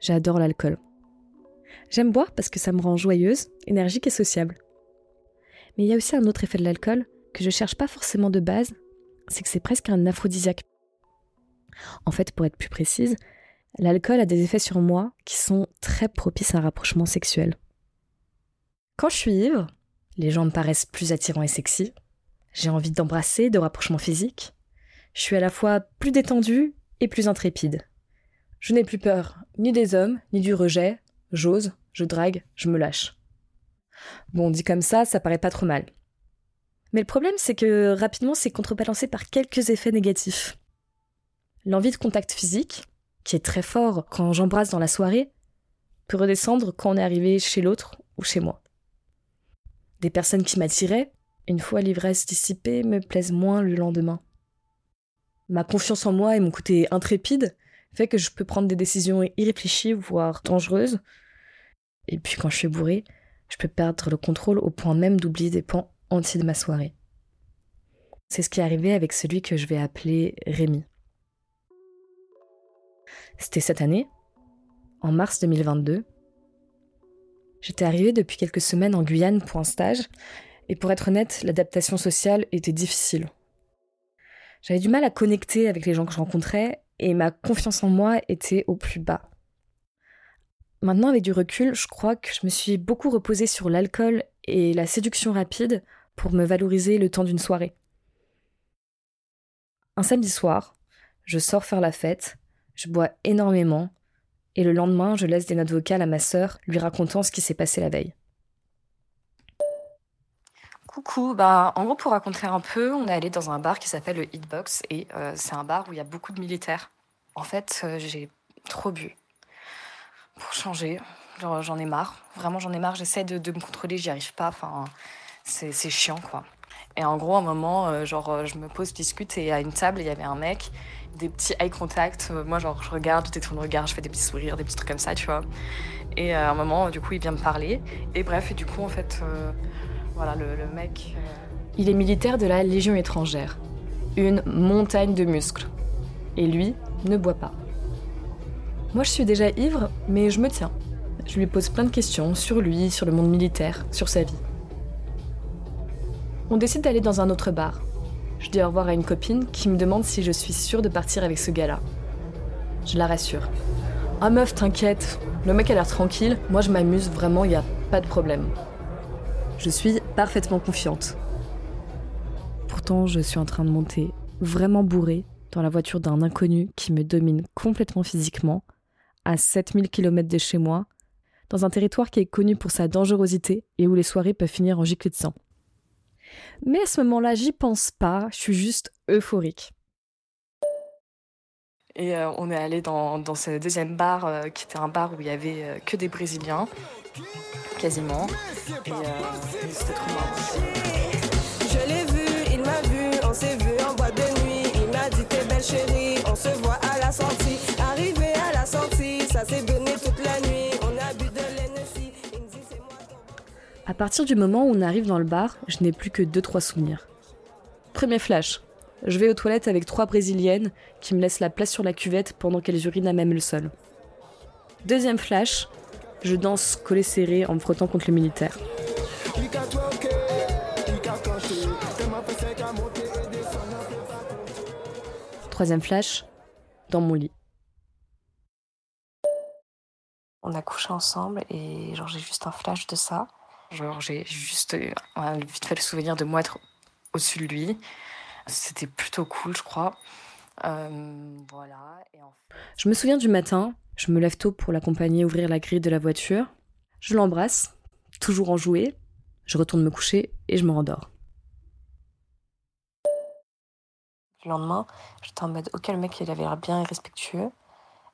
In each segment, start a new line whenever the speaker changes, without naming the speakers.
J'adore l'alcool. J'aime boire parce que ça me rend joyeuse, énergique et sociable. Mais il y a aussi un autre effet de l'alcool que je cherche pas forcément de base, c'est que c'est presque un aphrodisiaque. En fait, pour être plus précise, l'alcool a des effets sur moi qui sont très propices à un rapprochement sexuel. Quand je suis ivre, les gens me paraissent plus attirants et sexy. J'ai envie d'embrasser, de rapprochement physique. Je suis à la fois plus détendue et plus intrépide. Je n'ai plus peur ni des hommes, ni du rejet. J'ose, je drague, je me lâche. Bon, dit comme ça, ça paraît pas trop mal. Mais le problème, c'est que rapidement, c'est contrebalancé par quelques effets négatifs. L'envie de contact physique, qui est très fort quand j'embrasse dans la soirée, peut redescendre quand on est arrivé chez l'autre ou chez moi. Des personnes qui m'attiraient, une fois l'ivresse dissipée, me plaisent moins le lendemain. Ma confiance en moi et mon côté intrépide fait que je peux prendre des décisions irréfléchies, voire dangereuses. Et puis quand je suis bourrée, je peux perdre le contrôle au point même d'oublier des pans entiers de ma soirée. C'est ce qui est arrivé avec celui que je vais appeler Rémi. C'était cette année, en mars 2022. J'étais arrivée depuis quelques semaines en Guyane pour un stage, et pour être honnête, l'adaptation sociale était difficile. J'avais du mal à connecter avec les gens que je rencontrais, et ma confiance en moi était au plus bas. Maintenant, avec du recul, je crois que je me suis beaucoup reposée sur l'alcool et la séduction rapide pour me valoriser le temps d'une soirée. Un samedi soir, je sors faire la fête, je bois énormément, et le lendemain, je laisse des notes vocales à ma sœur lui racontant ce qui s'est passé la veille.
Coucou, bah, en gros pour raconter un peu, on est allé dans un bar qui s'appelle le Hitbox et euh, c'est un bar où il y a beaucoup de militaires. En fait, euh, j'ai trop bu. Pour changer, j'en ai marre. Vraiment, j'en ai marre. J'essaie de, me contrôler, j'y arrive pas. Enfin, c'est chiant, quoi. Et en gros, à un moment, euh, genre, je me pose, discute et à une table, il y avait un mec, des petits eye contact. moi, genre, je regarde, je détourne le regard, je fais des petits sourires, des petits trucs comme ça, tu vois. Et à un moment, du coup, il vient me parler. Et bref, et du coup, en fait, voilà, le, mec. Euh,
il est militaire de la Légion étrangère. Une montagne de muscles. Et lui ne boit pas. Moi, je suis déjà ivre, mais je me tiens. Je lui pose plein de questions sur lui, sur le monde militaire, sur sa vie. On décide d'aller dans un autre bar. Je dis au revoir à une copine qui me demande si je suis sûre de partir avec ce gars-là. Je la rassure. Ah meuf, t'inquiète, le mec a l'air tranquille, moi je m'amuse vraiment, y a pas de problème. Je suis parfaitement confiante. Pourtant, je suis en train de monter vraiment bourré dans la voiture d'un inconnu qui me domine complètement physiquement, à 7000 km de chez moi, dans un territoire qui est connu pour sa dangerosité et où les soirées peuvent finir en giclée de sang. Mais à ce moment-là, j'y pense pas, je suis juste euphorique.
Et euh, on est allé dans, ce deuxième bar, euh, qui était un bar où il y avait euh, que des Brésiliens quasiment. Et, euh, c'était trop marrant. Je l'ai vu, il m'a vu, on s'est vu en boîte de nuit. Il m'a dit t'es belle chérie, on se voit à la sortie. Arrivé à la sortie, ça s'est donné toute la nuit. On a bu de l'Hennessy. Il me dit c'est moi
À partir du moment où on arrive dans le bar, je n'ai plus que deux trois souvenirs. Premier flash. Je vais aux toilettes avec trois brésiliennes qui me laissent la place sur la cuvette pendant qu'elles urinent à même le sol. Deuxième flash, je danse collé serré en me frottant contre le militaire. Troisième flash, dans mon lit.
On a couché ensemble et genre j'ai juste un flash de ça. Genre j'ai juste vite fait le souvenir de moi être au-dessus de lui. C'était plutôt cool, je crois.
Je me souviens du matin, je me lève tôt pour l'accompagner ouvrir la grille de la voiture. Je l'embrasse, toujours enjouée. Je retourne me coucher et je me rendors.
Le lendemain, j'étais en mode, ok, le mec, il avait l'air bien et respectueux,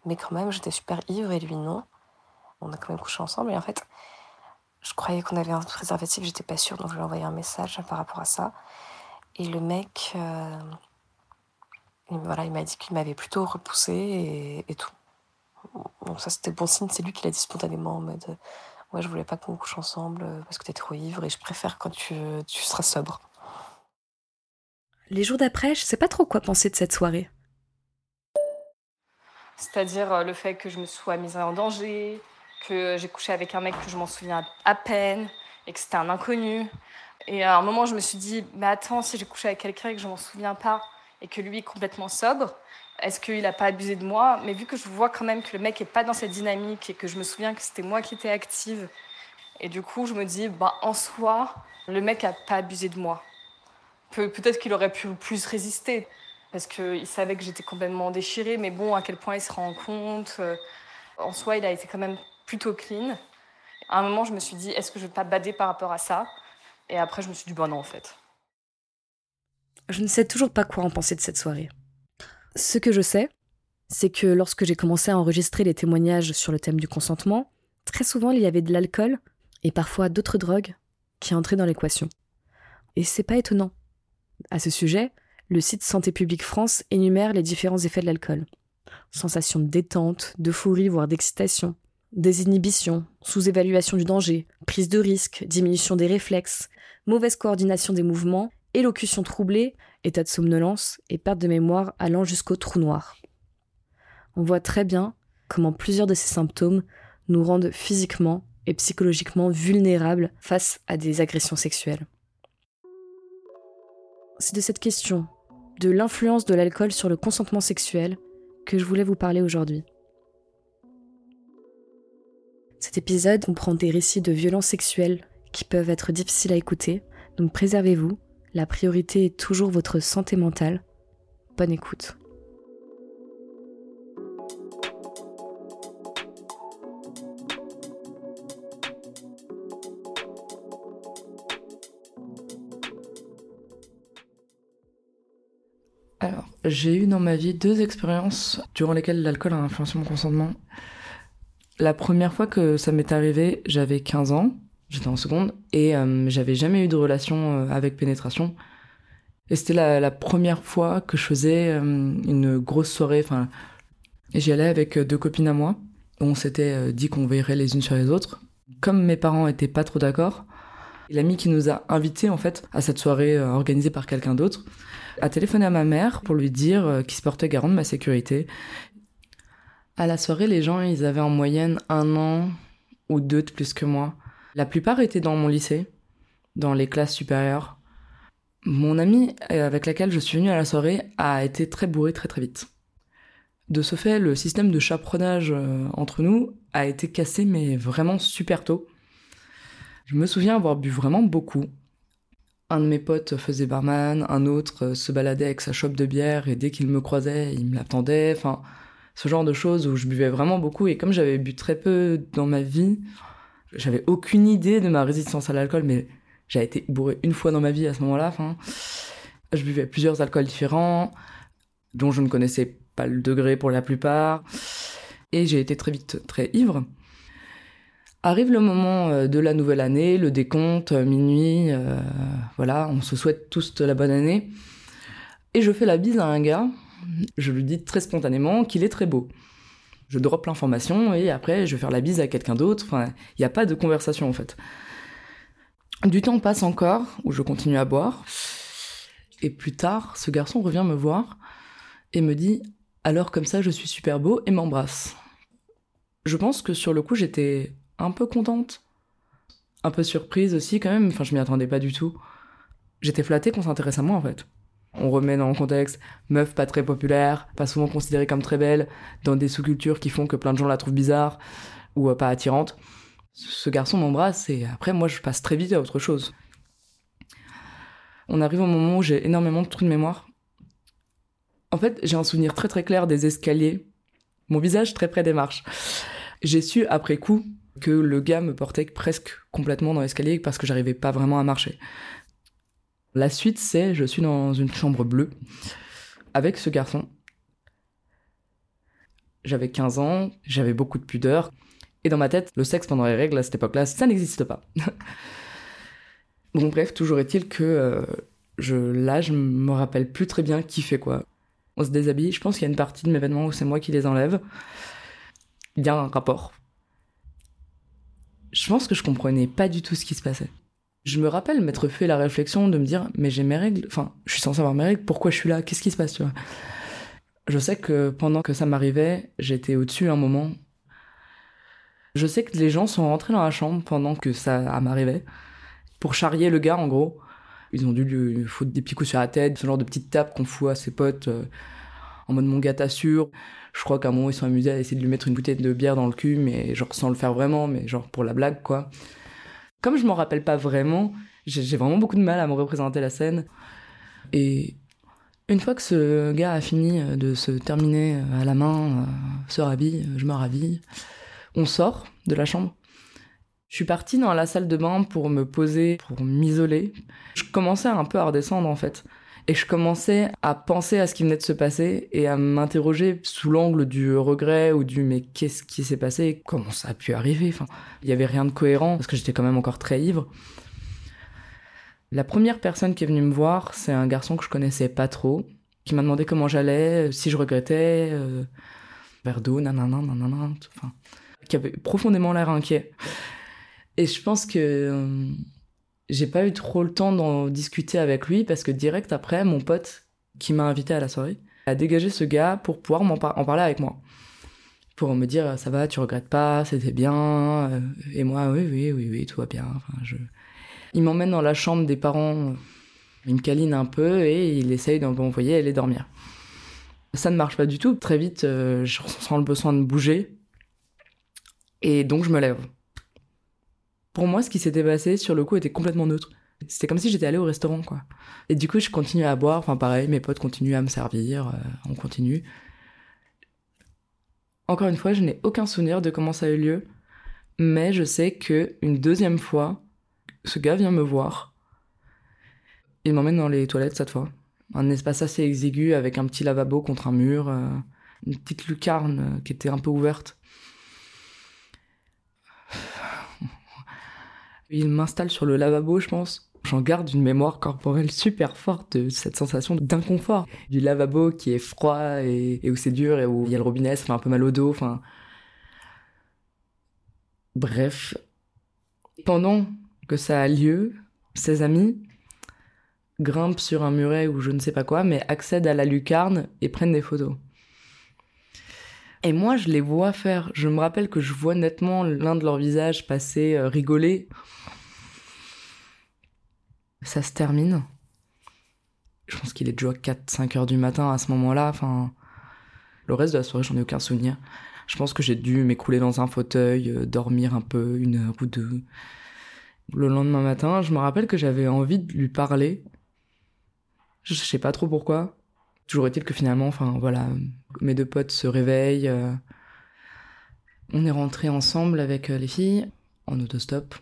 mais quand même, j'étais super ivre et lui, non. On a quand même couché ensemble et en fait, je croyais qu'on avait un préservatif, j'étais pas sûre, donc je lui ai envoyé un message par rapport à ça. Et le mec, euh, voilà, il m'a dit qu'il m'avait plutôt repoussé et tout. Bon, ça c'était bon signe, c'est lui qui l'a dit spontanément en mode Ouais, je voulais pas qu'on couche ensemble euh, parce que t'es trop ivre et je préfère quand tu, tu seras sobre.
Les jours d'après, je sais pas trop quoi penser de cette soirée.
C'est-à-dire euh, le fait que je me sois mise en danger, que j'ai couché avec un mec que je m'en souviens à peine et que c'était un inconnu. Et à un moment, je me suis dit, mais attends, si j'ai couché avec quelqu'un et que je m'en souviens pas et que lui est complètement sobre, est-ce qu'il n'a pas abusé de moi? Mais vu que je vois quand même que le mec n'est pas dans cette dynamique et que je me souviens que c'était moi qui étais active, et du coup, je me dis, bah, en soi, le mec n'a pas abusé de moi. peut-être qu'il aurait pu plus résister parce qu'il savait que j'étais complètement déchirée, mais bon, à quel point il se rend compte. Euh, en soi, il a été quand même plutôt clean. À un moment, je me suis dit, est-ce que je vais pas bader par rapport à ça? Et après, je me suis dit, bon, non, en fait.
Je ne sais toujours pas quoi en penser de cette soirée. Ce que je sais, c'est que lorsque j'ai commencé à enregistrer les témoignages sur le thème du consentement, très souvent il y avait de l'alcool et parfois d'autres drogues qui entraient dans l'équation. Et c'est pas étonnant. À ce sujet, le site Santé publique France énumère les différents effets de l'alcool. Sensation de détente, d'euphorie voire d'excitation, désinhibition, sous-évaluation du danger, prise de risque, diminution des réflexes, mauvaise coordination des mouvements, élocution troublée, état de somnolence et perte de mémoire allant jusqu'au trou noir. On voit très bien comment plusieurs de ces symptômes nous rendent physiquement et psychologiquement vulnérables face à des agressions sexuelles. C'est de cette question de l'influence de l'alcool sur le consentement sexuel que je voulais vous parler aujourd'hui. Cet épisode comprend des récits de violences sexuelles qui peuvent être difficiles à écouter, donc préservez-vous, la priorité est toujours votre santé mentale. Bonne écoute.
J'ai eu dans ma vie deux expériences durant lesquelles l'alcool a influencé mon consentement. La première fois que ça m'est arrivé, j'avais 15 ans, j'étais en seconde, et euh, j'avais jamais eu de relation euh, avec pénétration. Et c'était la, première fois que je faisais euh, une grosse soirée, enfin, j'y allais avec deux copines à moi. On s'était dit qu'on veillerait les unes sur les autres. Comme mes parents étaient pas trop d'accord, l'ami qui nous a invités en fait à cette soirée organisée par quelqu'un d'autre, a téléphoné à ma mère pour lui dire qu'il se portait garant de ma sécurité. À la soirée, les gens, ils avaient en moyenne un an ou deux de plus que moi. La plupart étaient dans mon lycée, dans les classes supérieures. Mon amie euh, avec laquelle je suis venue à la soirée a été très bourrée très très vite. De ce fait, le système de chaperonnage euh, entre nous a été cassé, mais vraiment super tôt. Je me souviens avoir bu vraiment beaucoup, un de mes potes faisait barman, un autre euh, se baladait avec sa chope de bière et dès qu'il me croisait, il me l'attendait. Enfin, ce genre de choses où je buvais vraiment beaucoup et comme j'avais bu très peu dans ma vie, j'avais aucune idée de ma résistance à l'alcool, mais j'ai été bourré une fois dans ma vie à ce moment-là. Je buvais plusieurs alcools différents, dont je ne connaissais pas le degré pour la plupart, et j'ai été très vite très ivre. Arrive le moment euh, de la nouvelle année, le décompte, euh, minuit, euh, voilà, on se souhaite tous de la bonne année. Et je fais la bise à un gars, je lui dis très spontanément qu'il est très beau. Je drop l'information et après je vais faire la bise à quelqu'un d'autre, il n'y a pas de conversation en fait. Du temps passe encore, où je continue à boire, et plus tard, ce garçon revient me voir et me dit alors comme ça je suis super beau et m'embrasse. Je pense que sur le coup j'étais un peu contente. Un peu surprise aussi quand même, enfin je m'y attendais pas du tout. J'étais flattée qu'on s'intéresse à moi en fait. On remet dans le contexte, meuf pas très populaire, pas souvent considérée comme très belle, dans des sous-cultures qui font que plein de gens la trouvent bizarre ou euh, pas attirante. Ce garçon m'embrasse et après moi je passe très vite à autre chose. On arrive au moment où j'ai énormément de trous de mémoire. En fait, j'ai un souvenir très très clair des escaliers, mon visage très près des marches. J'ai su après coup que le gars me portait presque complètement dans l'escalier parce que j'arrivais pas vraiment à marcher. La suite, c'est je suis dans une chambre bleue avec ce garçon. J'avais 15 ans, j'avais beaucoup de pudeur, et dans ma tête, le sexe pendant les règles à cette époque-là, ça n'existe pas. bon, bref, toujours est-il que euh, je, là, je me rappelle plus très bien qui fait quoi. On se déshabille, je pense qu'il y a une partie de mes vêtements où c'est moi qui les enlève. Il y a un rapport, je pense que je comprenais pas du tout ce qui se passait. Je me rappelle m'être fait la réflexion de me dire, mais j'ai mes règles, enfin, je suis censé avoir mes règles, pourquoi je suis là, qu'est-ce qui se passe, tu vois? Je sais que pendant que ça m'arrivait, j'étais au-dessus un moment. Je sais que les gens sont rentrés dans la chambre pendant que ça m'arrivait pour charrier le gars en gros. Ils ont dû lui foutre des petits coups sur la tête, ce genre de petites tapes qu'on fout à ses potes euh, en mode mon gars t'assure. Je crois qu'à un moment ils sont amusés à essayer de lui mettre une bouteille de bière dans le cul, mais genre sans le faire vraiment, mais genre pour la blague quoi. Comme je m'en rappelle pas vraiment, j'ai vraiment beaucoup de mal à me représenter la scène. Et une fois que ce gars a fini euh, de se terminer euh, à la main, se rhabille, je me rhabille, on sort de la chambre. Je suis partie dans la salle de bain pour me poser, pour m'isoler. Je commençais un peu à redescendre en fait. Et je commençais à penser à ce qui venait de se passer et à m'interroger sous l'angle du regret ou du mais qu'est-ce qui s'est passé? Comment ça a pu arriver? Enfin, il y avait rien de cohérent parce que j'étais quand même encore très ivre. La première personne qui est venue me voir, c'est un garçon que je connaissais pas trop, qui m'a demandé comment j'allais, si je regrettais, euh, verre d'eau, nanana, nanana, enfin, qui avait profondément l'air inquiet. Et je pense que euh, j'ai pas eu trop le temps d'en discuter avec lui parce que direct après, mon pote qui m'a invité à la soirée a dégagé ce gars pour pouvoir en, parler avec moi. Pour me dire, ça va, tu regrettes pas, c'était bien. Euh, et moi, oui, oui, oui, oui, tout va bien. Enfin, je... Il m'emmène dans la chambre des parents, il me câline un peu et il essaye d'envoyer aller dormir. Ça ne marche pas du tout. Très vite, euh, je ressens le besoin de bouger. Et donc, je me lève. Pour moi, ce qui s'était passé sur le coup était complètement neutre. C'était comme si j'étais allé au restaurant, quoi. Et du coup, je continue à boire. Enfin, pareil, mes potes continuent à me servir. Euh, on continue. Encore une fois, je n'ai aucun souvenir de comment ça a eu lieu. Mais je sais que une deuxième fois, ce gars vient me voir. Il m'emmène dans les toilettes cette fois. Un espace assez exigu avec un petit lavabo contre un mur, euh, une petite lucarne euh, qui était un peu ouverte. Il m'installe sur le lavabo, je pense. J'en garde une mémoire corporelle super forte de cette sensation d'inconfort. Du lavabo qui est froid et, où c'est dur et où il y a le robinet, ça fait un peu mal au dos, enfin... Bref. Pendant que ça a lieu, ses amis grimpent sur un muret ou je ne sais pas quoi, mais accèdent à la lucarne et prennent des photos. Et moi, je les vois faire. Je me rappelle que je vois nettement l'un de leurs visages passer, euh, rigoler. Ça se termine. Je pense qu'il est déjà 4-5 heures du matin à ce moment-là. Enfin, le reste de la soirée, j'en ai aucun souvenir. Je pense que j'ai dû m'écouler dans un fauteuil, euh, dormir un peu, une heure ou deux. Le lendemain matin, je me rappelle que j'avais envie de lui parler. Je sais pas trop pourquoi. Toujours est-il que finalement, enfin voilà, mes deux potes se réveillent. Euh, on est rentrés ensemble avec euh, les filles en autostop.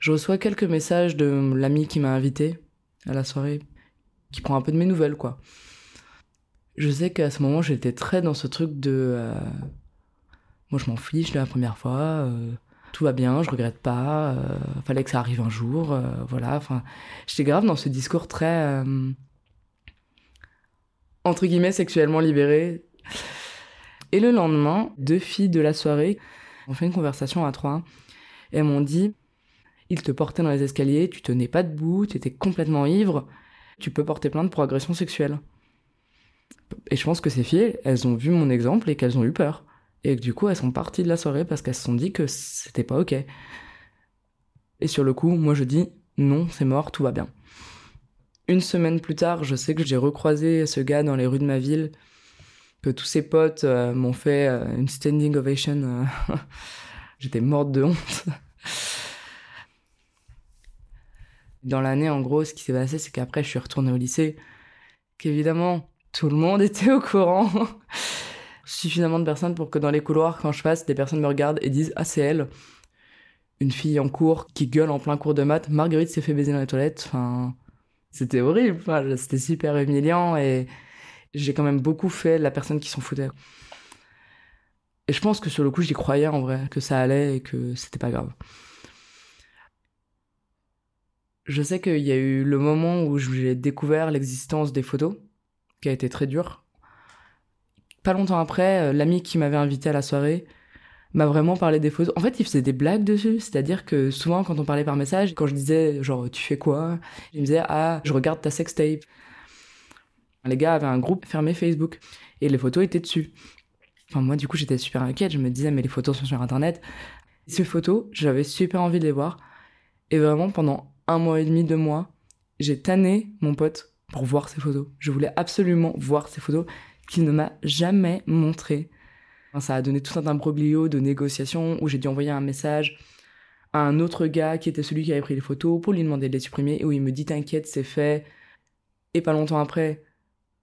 Je reçois quelques messages de l'ami qui m'a invité à la soirée, qui prend un peu de mes nouvelles, quoi. Je sais qu'à ce moment, j'étais très dans ce truc de. Euh, moi, je m'en fiche la première fois. tout va bien, je regrette pas. fallait que ça arrive un jour. voilà. Enfin, j'étais grave dans ce discours très entre guillemets, sexuellement libérée. Et le lendemain, deux filles de la soirée ont fait une conversation à trois. Elles m'ont dit, il te portait dans les escaliers, tu tenais pas debout, tu étais complètement ivre, tu peux porter plainte pour agression sexuelle. Et je pense que ces filles, elles ont vu mon exemple et qu'elles ont eu peur. Et que du coup, elles sont parties de la soirée parce qu'elles se sont dit que c'était pas ok. Et sur le coup, moi je dis, non, c'est mort, tout va bien. Une semaine plus tard, je sais que j'ai recroisé ce gars dans les rues de ma ville, que tous ses potes euh, m'ont fait euh, une standing ovation. Euh, j'étais morte de honte. Dans l'année, en gros, ce qui s'est passé, c'est qu'après, je suis retournée au lycée, qu'évidemment, tout le monde était au courant. Suffisamment de personnes pour que dans les couloirs, quand je passe, des personnes me regardent et disent Ah, c'est elle. Une fille en cours qui gueule en plein cours de maths. Marguerite s'est fait baiser dans les toilettes. Enfin, c'était horrible. c'était super humiliant et j'ai quand même beaucoup fait la personne qui s'en foutait. Et je pense que sur le coup, j'y croyais en vrai, que ça allait et que c'était pas grave. Je sais qu'il y a eu le moment où j'ai découvert l'existence des photos, qui a été très dur. Pas longtemps après, euh, l'ami qui m'avait invité à la soirée m'a vraiment parlé des photos. En fait, il faisait des blagues dessus, c'est-à-dire que souvent quand on parlait par message, quand je disais genre tu fais quoi, il me disait ah je regarde ta sextape. Les gars avaient un groupe fermé Facebook et les photos étaient dessus. Enfin, moi, du coup, j'étais super inquiète. Je me disais, mais les photos sont sur Internet. Ces photos, j'avais super envie de les voir. Et vraiment, pendant un mois et demi, deux mois, j'ai tanné mon pote pour voir ces photos. Je voulais absolument voir ces photos qu'il ne m'a jamais montrées. Ça a donné tout un imbroglio de négociations où j'ai dû envoyer un message à un autre gars qui était celui qui avait pris les photos pour lui demander de les supprimer et où il me dit t'inquiète c'est fait. Et pas longtemps après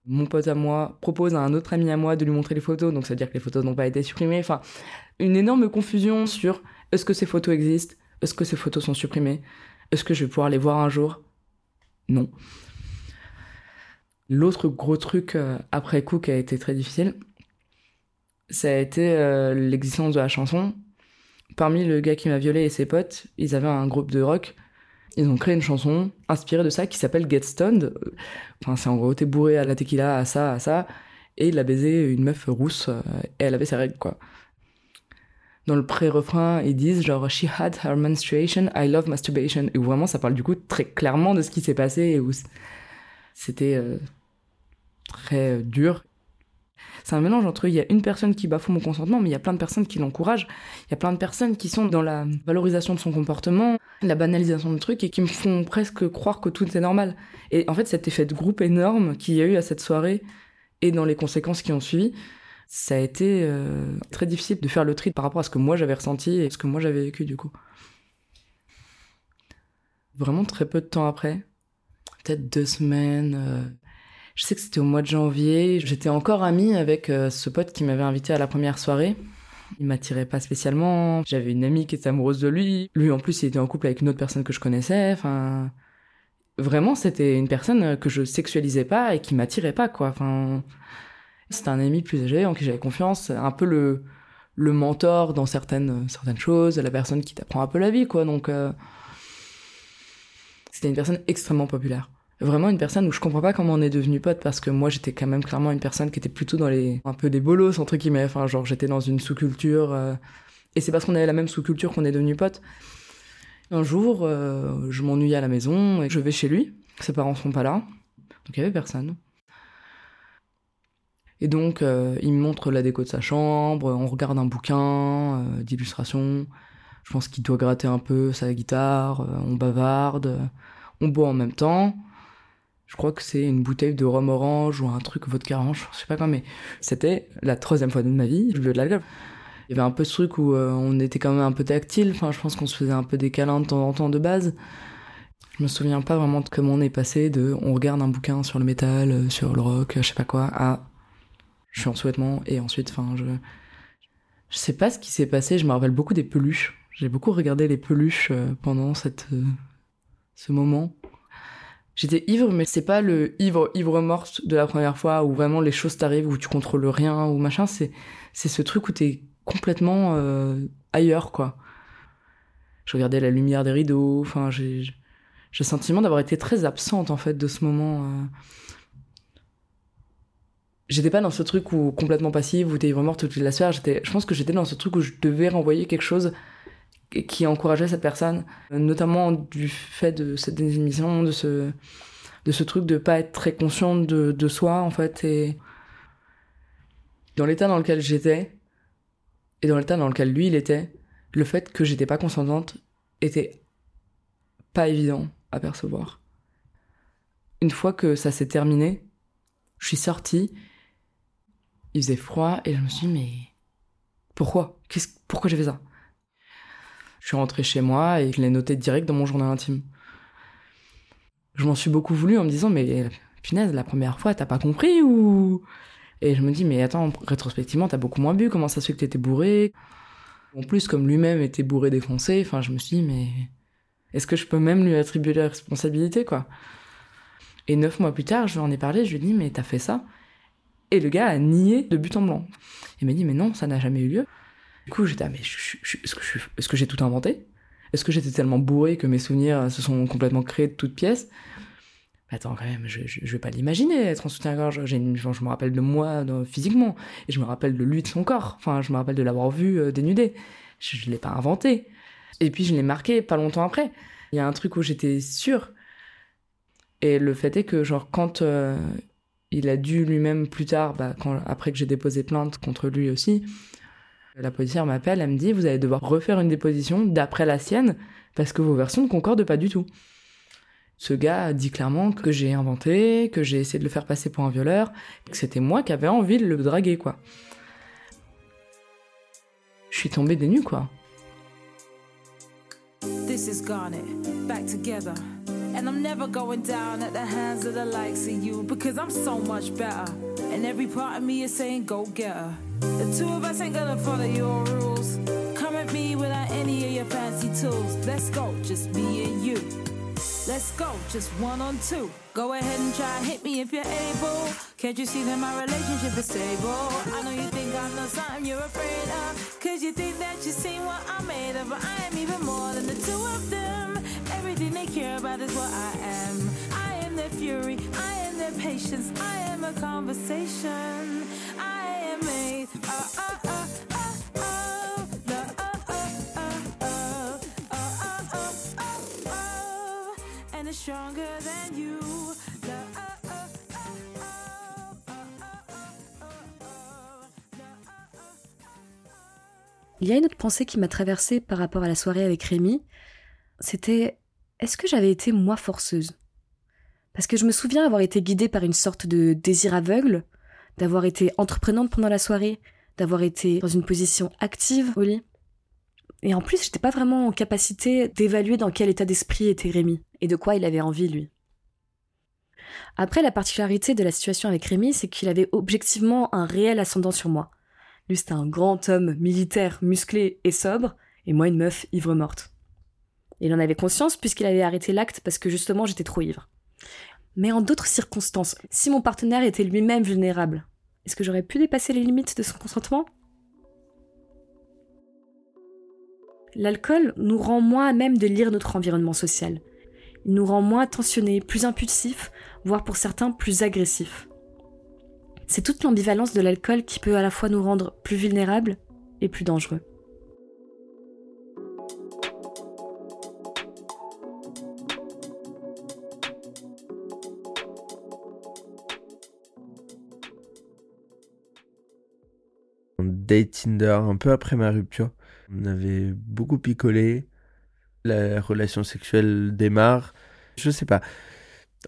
mon pote à moi propose à un autre ami à moi de lui montrer les photos. Donc ça veut dire que les photos n'ont pas été supprimées. Enfin une énorme confusion sur est-ce que ces photos existent? Est-ce que ces photos sont supprimées? Est-ce que je vais pouvoir les voir un jour? Non. L'autre gros truc euh, après coup qui a été très difficile ça a été euh, l'existence de la chanson Parmi le gars qui m'a violé et ses potes, ils avaient un groupe de rock. Ils ont créé une chanson inspirée de ça qui s'appelle Get Stoned. Enfin, c'est en gros, t'es bourré à la tequila, à ça, à ça. Et il a baisé une meuf rousse euh, et elle avait ses règles, quoi. Dans le pré-refrain, ils disent genre She had her menstruation, I love masturbation. Et vraiment, ça parle du coup très clairement de ce qui s'est passé et où c'était euh, très dur c'est un mélange entre il y a une personne qui bafoue mon consentement, mais il y a plein de personnes qui l'encouragent. Il y a plein de personnes qui sont dans la valorisation de son comportement, la banalisation de trucs et qui me font presque croire que tout est normal. Et en fait, cet effet de groupe énorme qu'il y a eu à cette soirée et dans les conséquences qui ont suivi, ça a été euh, très difficile de faire le tri par rapport à ce que moi j'avais ressenti et ce que moi j'avais vécu du coup. Vraiment très peu de temps après, peut-être deux semaines, euh, je sais que c'était au mois de janvier. J'étais encore amie avec euh, ce pote qui m'avait invité à la première soirée. Il m'attirait pas spécialement. J'avais une amie qui était amoureuse de lui. Lui, en plus, il était en couple avec une autre personne que je connaissais. Enfin, vraiment, c'était une personne que je sexualisais pas et qui m'attirait pas, quoi. Enfin, c'était un ami plus âgé en qui j'avais confiance. Un peu le, le mentor dans certaines, certaines choses, la personne qui t'apprend un peu la vie, quoi. Donc, euh, c'était une personne extrêmement populaire vraiment une personne où je comprends pas comment on est devenu pote parce que moi j'étais quand même clairement une personne qui était plutôt dans les un peu des bolos entre guillemets. Enfin genre j'étais dans une sous-culture euh, et c'est parce qu'on avait la même sous-culture qu'on est devenu pote. Un jour euh, je m'ennuie à la maison et je vais chez lui. Ses parents sont pas là. Donc il y avait personne. Et donc euh, il me montre la déco de sa chambre on regarde un bouquin d'illustration. Je pense qu'il doit gratter un peu sa guitare on bavarde on boit en même temps je crois que c'est une bouteille de rhum orange ou un truc vodka orange, je sais pas quoi, mais c'était la troisième fois de ma vie, je de l'alcool. Il y avait un peu ce truc où euh, on était quand même un peu tactile, enfin je pense qu'on se faisait un peu des câlins de temps en temps de base. Je me souviens pas vraiment de comment on est passé de on regarde un bouquin sur le métal, euh, sur le rock, je sais pas quoi, à je suis en souhaitement et ensuite, enfin je... Je sais pas ce qui s'est passé, je me rappelle beaucoup des peluches. J'ai beaucoup regardé les peluches euh, pendant cette, ce moment. J'étais ivre, mais c'est pas le ivre, ivre morte de la première fois où vraiment les choses t'arrivent, où tu contrôles rien ou machin. C'est, c'est ce truc où t'es complètement euh, ailleurs, quoi. Je regardais la lumière des rideaux. Enfin, j'ai, j'ai le sentiment d'avoir été très absente en fait de ce moment. Euh. J'étais pas dans ce truc où complètement passive, où t'es ivre morte toute la soirée. J'étais, je pense que j'étais dans ce truc où je devais renvoyer quelque chose qui encourageait cette personne, notamment du fait de cette émission, de ce, de ce truc de pas être très consciente de, de soi, en fait, et dans l'état dans lequel j'étais, et dans l'état dans lequel lui il était, le fait que j'étais pas consentante était pas évident à percevoir. Une fois que ça s'est terminé, je suis sortie, il faisait froid, et je me suis dit, mais pourquoi? Qu'est-ce, Pourquoi j'ai fait ça? Je suis rentré chez moi et je l'ai noté direct dans mon journal intime. Je m'en suis beaucoup voulu en me disant, mais punaise, la première fois, t'as pas compris ou? Et je me dis, mais attends, rétrospectivement, t'as beaucoup moins bu, comment ça se fait que t'étais bourré En plus, comme lui-même était bourré défoncé, enfin, je me suis dit, mais est-ce que je peux même lui attribuer la responsabilité, quoi? Et neuf mois plus tard, je lui en ai parlé, je lui ai dit, mais t'as fait ça Et le gars a nié de but en blanc. Il m'a dit, mais non, ça n'a jamais eu lieu. Du coup, j'étais, ah, mais est-ce que j'ai tout inventé? Est-ce que j'étais tellement bourré que mes souvenirs se sont complètement créés de toutes pièces? Attends, quand même, je, je, vais pas l'imaginer être en soutien-gorge. je me rappelle de moi physiquement, et je me rappelle de lui de son corps. Enfin, je me rappelle de l'avoir vu euh, dénudé. Je, je l'ai pas inventé. Et puis je l'ai marqué pas longtemps après. Il y a un truc où j'étais sûre. Et le fait est que, genre, quand euh,
Il a dû lui-même plus tard, bah, quand, après que j'ai déposé plainte contre lui aussi, la policière m'appelle, elle me dit, vous allez devoir refaire une déposition d'après la sienne, parce que vos versions ne concordent pas du tout. Ce gars dit clairement que j'ai inventé, que j'ai essayé de le faire passer pour un violeur, que c'était moi qui avais envie de le draguer, quoi. Je suis tombée des nues, quoi. This is Garnet, back together. And I'm never going down at the hands of the likes of you because I'm so much better. And every part of me is saying, go get her. The two of us ain't gonna follow your rules. Come at me without any of your fancy tools. Let's go, just me and you. Let's go, just one on two. Go ahead and try hit me if you're able. Can't you see that my relationship is stable? I know you think I'm not something you're afraid of. Cause you think that you seen what I'm made of. But I am even more than the two of them. Everything they care about is what I am. I am their fury, I am their patience, I am a conversation. I am made. Uh, uh, uh.
Il y a une autre pensée qui m'a traversée par rapport à la soirée avec Rémi. C'était est-ce que j'avais été moi forceuse Parce que je me souviens avoir été guidée par une sorte de désir aveugle, d'avoir été entreprenante pendant la soirée, d'avoir été dans une position active au lit. Et en plus, j'étais pas vraiment en capacité d'évaluer dans quel état d'esprit était Rémi et de quoi il avait envie lui. Après, la particularité de la situation avec Rémi, c'est qu'il avait objectivement un réel ascendant sur moi. Lui, c'était un grand homme militaire, musclé et sobre, et moi, une meuf ivre morte. Il en avait conscience puisqu'il avait arrêté l'acte parce que justement j'étais trop ivre. Mais en d'autres circonstances, si mon partenaire était lui-même vulnérable, est-ce que j'aurais pu dépasser les limites de son consentement? L'alcool nous rend moins à même de lire notre environnement social. Il nous rend moins attentionnés, plus impulsifs, voire pour certains plus agressifs. C'est toute l'ambivalence de l'alcool qui peut à la fois nous rendre plus vulnérables et plus dangereux.
date Tinder un peu après ma rupture. On avait beaucoup picolé. La relation sexuelle démarre. Je sais pas.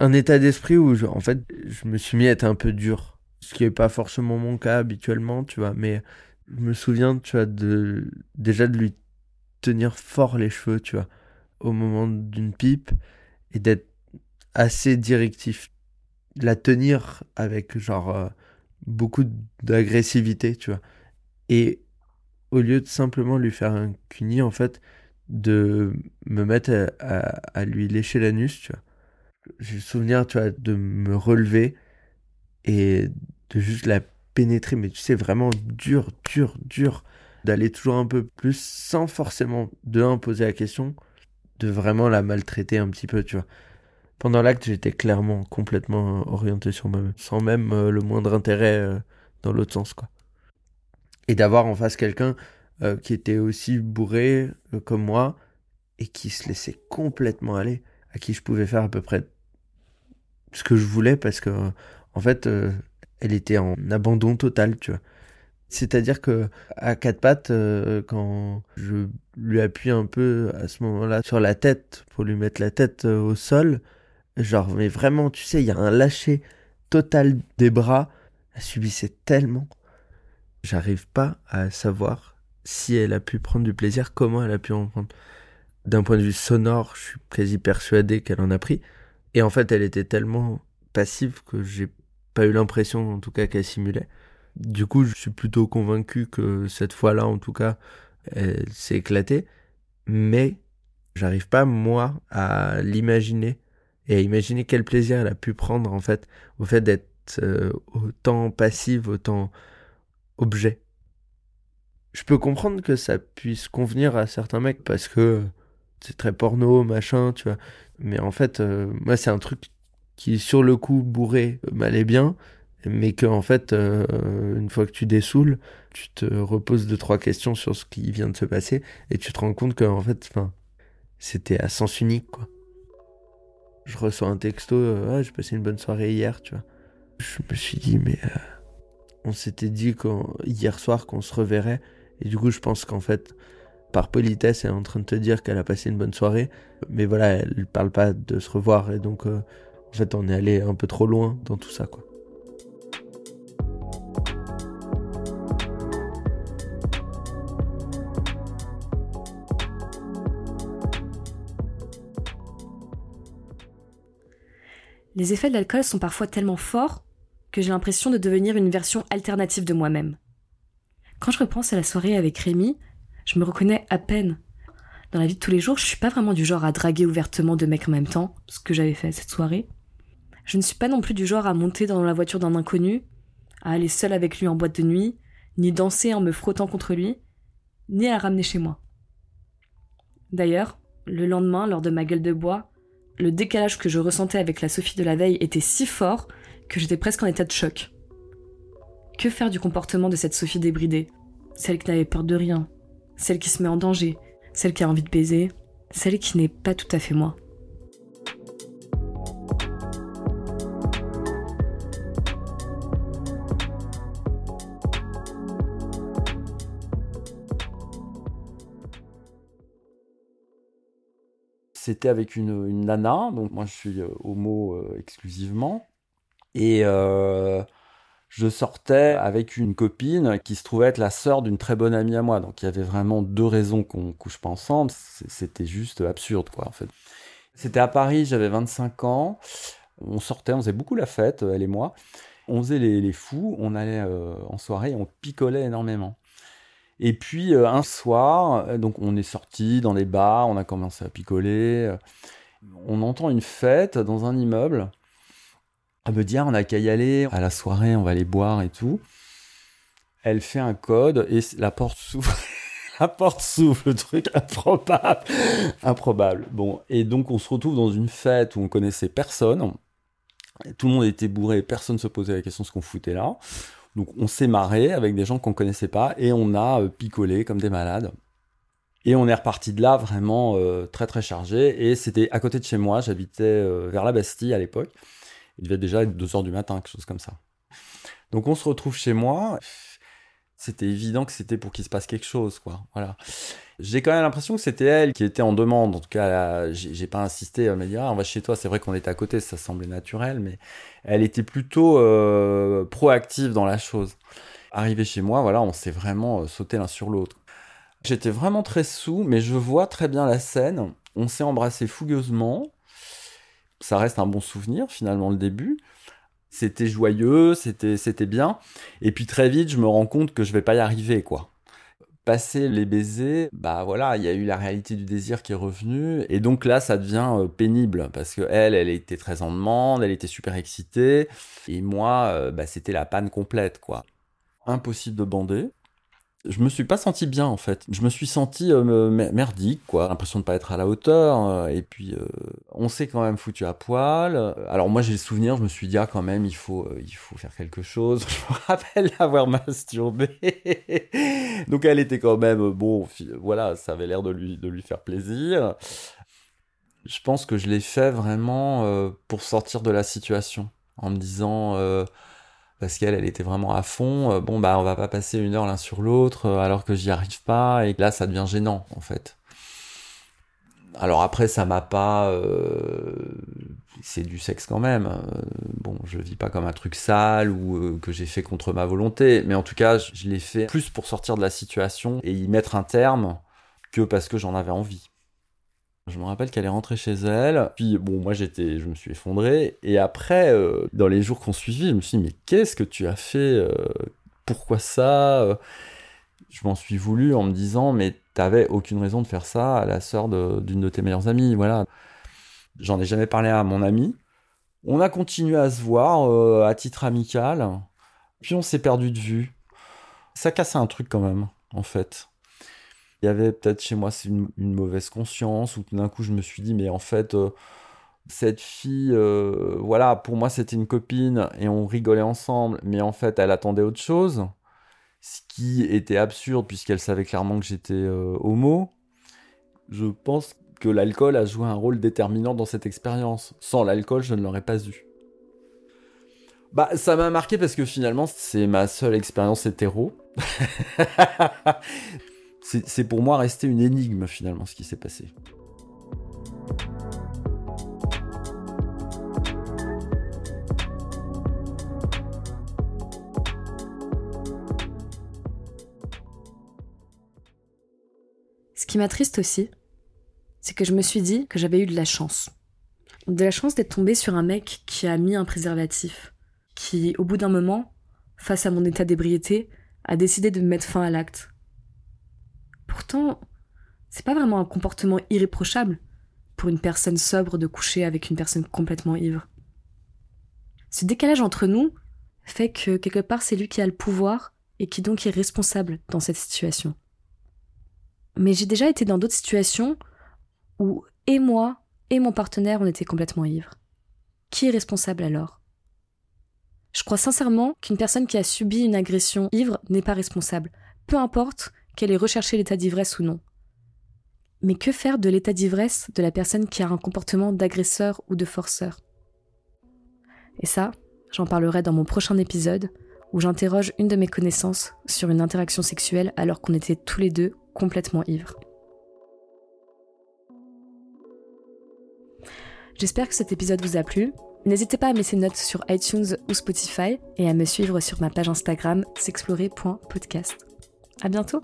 Un état d'esprit où, en fait, je me suis mis à être un peu dur ce qui n'est pas forcément mon cas habituellement, tu vois, mais je me souviens, tu vois, de, déjà de lui tenir fort les cheveux, tu vois, au moment d'une pipe, et d'être assez directif. La tenir avec, genre, euh, beaucoup d'agressivité, tu vois. Et au lieu de simplement lui faire un cuni, en fait, de me mettre à, lui lécher l'anus, tu vois. J'ai le souvenir, tu vois, de me relever et de juste la pénétrer, mais tu sais, vraiment dur, dur, dur, d'aller toujours un peu plus sans forcément de un poser la question, de vraiment la maltraiter un petit peu, tu vois. Pendant l'acte, j'étais clairement complètement orienté sur moi-même, sans même euh, le moindre intérêt euh, dans l'autre sens, quoi. Et d'avoir en face quelqu'un euh, qui était aussi bourré comme moi et qui se laissait complètement aller, à qui je pouvais faire à peu près ce que je voulais parce que en fait elle était en abandon total, tu vois. C'est-à-dire que à quatre pattes, euh, quand je lui appuie un peu à ce moment-là sur la tête pour lui mettre la tête euh, au sol, genre mais vraiment, tu sais, il y a un lâcher total des bras. Elle subissait tellement. J'arrive pas à savoir si elle a pu prendre du plaisir, comment elle a pu en prendre. D'un point de vue sonore, je suis quasi persuadé qu'elle en a pris. Et en fait, elle était tellement passive que j'ai pas eu l'impression en tout cas qu'elle simulait. Du coup, je suis plutôt convaincu que cette fois-là, en tout cas, elle s'est éclatée. Mais j'arrive pas, moi, à l'imaginer et à imaginer quel plaisir elle a pu prendre, en fait, au fait d'être euh, autant passive, autant objet. Je peux comprendre que ça puisse convenir à certains mecs parce que c'est très porno, machin, tu vois. Mais en fait, euh, moi, c'est un truc qui sur le coup bourré m'allait bien, mais que en fait, euh, une fois que tu dessoules, tu te reposes deux trois questions sur ce qui vient de se passer et tu te rends compte que en fait, enfin, c'était à sens unique quoi. Je reçois un texto, euh, ah, j'ai passé une bonne soirée hier, tu vois. Je me suis dit, mais euh, on s'était dit hier soir qu'on se reverrait. Et du coup, je pense qu'en fait, par politesse, elle est en train de te dire qu'elle a passé une bonne soirée. Mais voilà, elle parle pas de se revoir. Et donc, euh, en fait, on est allé un peu trop loin dans tout ça, quoi.
Les effets de l'alcool sont parfois tellement forts que j'ai l'impression de devenir une version alternative de moi-même. Quand je repense à la soirée avec Rémi, je me reconnais à peine. Dans la vie de tous les jours, je suis pas vraiment du genre à draguer ouvertement deux mecs en même temps, ce que j'avais fait cette soirée. Je ne suis pas non plus du genre à monter dans la voiture d'un inconnu, à aller seul avec lui en boîte de nuit, ni danser en me frottant contre lui, ni à ramener chez moi. D'ailleurs, le lendemain, lors de ma gueule de bois, le décalage que je ressentais avec la Sophie de la veille était si fort que j'étais presque en état de choc. Que faire du comportement de cette Sophie débridée? Celle qui n'avait peur de rien, celle qui se met en danger, celle qui a envie de baiser, celle qui n'est pas tout à fait moi.
c'était avec une, nana, donc moi je suis euh, homo euh, exclusivement. Et euh, je sortais avec une copine qui se trouvait être la sœur d'une très bonne amie à moi. Donc il y avait vraiment deux raisons qu'on couche pas ensemble. C'était juste absurde, quoi, en fait. C'était à Paris, j'avais 25 ans. On sortait, on faisait beaucoup la fête, elle et moi. On faisait les, les fous, on allait en soirée, on picolait énormément. Et puis euh, un soir, euh, donc on est sorti dans les bars, on a commencé à picoler. Euh, on entend une fête dans un immeuble. Elle me dit ah, on a qu'à y aller à la soirée, on va aller boire et tout. Elle fait un code et la porte s'ouvre. la porte s'ouvre, le truc improbable. improbable. Bon, et donc on se retrouve dans une fête où on connaissait personne. Tout le monde était bourré, personne ne se posait la question de ce qu'on foutait là. Donc on s'est marré avec des gens qu'on connaissait pas et on a euh, picolé comme des malades. Et on est reparti de là vraiment euh, très très chargé. Et c'était à côté de chez moi, j'habitais euh, vers la Bastille à l'époque. Il devait déjà être 2h du matin, quelque chose comme ça. Donc on se retrouve chez moi. C'était évident que c'était pour qu'il se passe quelque chose, quoi. Voilà. J'ai quand même l'impression que c'était elle qui était en demande. En tout cas, j'ai pas insisté à me dire ah, on va chez toi. C'est vrai qu'on était à côté, ça semblait naturel, mais elle était plutôt euh, proactive dans la chose. Arrivé chez moi, voilà, on s'est vraiment euh, sauté l'un sur l'autre. J'étais vraiment très sous, mais je vois très bien la scène. On s'est embrassé fougueusement. Ça reste un bon souvenir, finalement, le début. C'était joyeux, c'était, c'était bien. Et puis très vite, je me rends compte que je vais pas y arriver, quoi passer les baisers, bah voilà, il y a eu la réalité du désir qui est revenue, et donc là, ça devient euh, pénible parce que elle, elle était très en demande, elle était super excitée, et moi, euh, bah, c'était la panne complète, quoi. Impossible de bander je me suis pas senti bien en fait. Je me suis senti euh, merdique, quoi. L'impression de pas être à la hauteur. Euh, et puis, euh, on s'est quand même foutu à poil. Alors moi, j'ai le souvenir, je me suis dit ah quand même, il faut, il faut faire quelque chose. Je me rappelle avoir masturbé. Donc elle était quand même bon. Voilà, ça avait l'air de lui, de lui faire plaisir. Je pense que je l'ai fait vraiment pour sortir de la situation, en me disant parce qu'elle, elle était vraiment à fond. Euh, bon, bah, on va pas passer une heure l'un sur l'autre euh, alors que j'y arrive pas. Et là, ça devient gênant, en fait. Alors après, ça m'a pas. Euh, c'est du sexe quand même. Bon, je vis pas comme un truc sale ou que j'ai fait contre ma volonté, mais en tout cas, je l'ai fait plus pour sortir de la situation et y mettre un terme que parce que j'en avais envie. Je me rappelle qu'elle est rentrée chez elle. Puis bon, moi j'étais, je me suis effondré. Et après, euh, dans les jours qu'on suivit, je me suis dit mais qu'est-ce que tu as fait euh, Pourquoi ça Je m'en suis voulu en me disant mais t'avais aucune raison de faire ça à la sœur d'une de, tes meilleures amies. Voilà. J'en ai jamais parlé à mon ami. On a continué à se voir euh, à titre amical. Puis on s'est perdu de vue. Ça cassait un truc quand même, en fait il y avait peut-être chez moi une, une, mauvaise conscience, ou tout d'un coup je me suis dit, mais en fait, euh, cette fille, euh, voilà, pour moi c'était une copine et on rigolait ensemble, mais en fait elle attendait autre chose, ce qui était absurde puisqu'elle savait clairement que j'étais euh, homo. Je pense que l'alcool a joué un rôle déterminant dans cette expérience. Sans l'alcool, je ne l'aurais pas eu. Bah, ça m'a marqué parce que finalement, c'est ma seule expérience hétéro. c'est pour moi resté une énigme finalement ce qui s'est passé.
Ce qui m'attriste aussi, c'est que je me suis dit que j'avais eu de la chance. De la chance d'être tombée sur un mec qui a mis un préservatif, qui, au bout d'un moment, face à mon état d'ébriété, a décidé de mettre fin à l'acte. Pourtant, c'est pas vraiment un comportement irréprochable pour une personne sobre de coucher avec une personne complètement ivre. Ce décalage entre nous fait que quelque part c'est lui qui a le pouvoir et qui donc est responsable dans cette situation. Mais j'ai déjà été dans d'autres situations où et moi et mon partenaire on était complètement ivres. Qui est responsable alors? Je crois sincèrement qu'une personne qui a subi une agression ivre n'est pas responsable, peu importe qu'elle ait recherché l'état d'ivresse ou non. Mais que faire de l'état d'ivresse de la personne qui a un comportement d'agresseur ou de forceur? Et ça, j'en parlerai dans mon prochain épisode où j'interroge une de mes connaissances sur une interaction sexuelle alors qu'on était tous les deux complètement ivres. J'espère que cet épisode vous a plu. N'hésitez pas à mettre une note sur iTunes ou Spotify et à me suivre sur ma page Instagram s'explorer.podcast. À bientôt!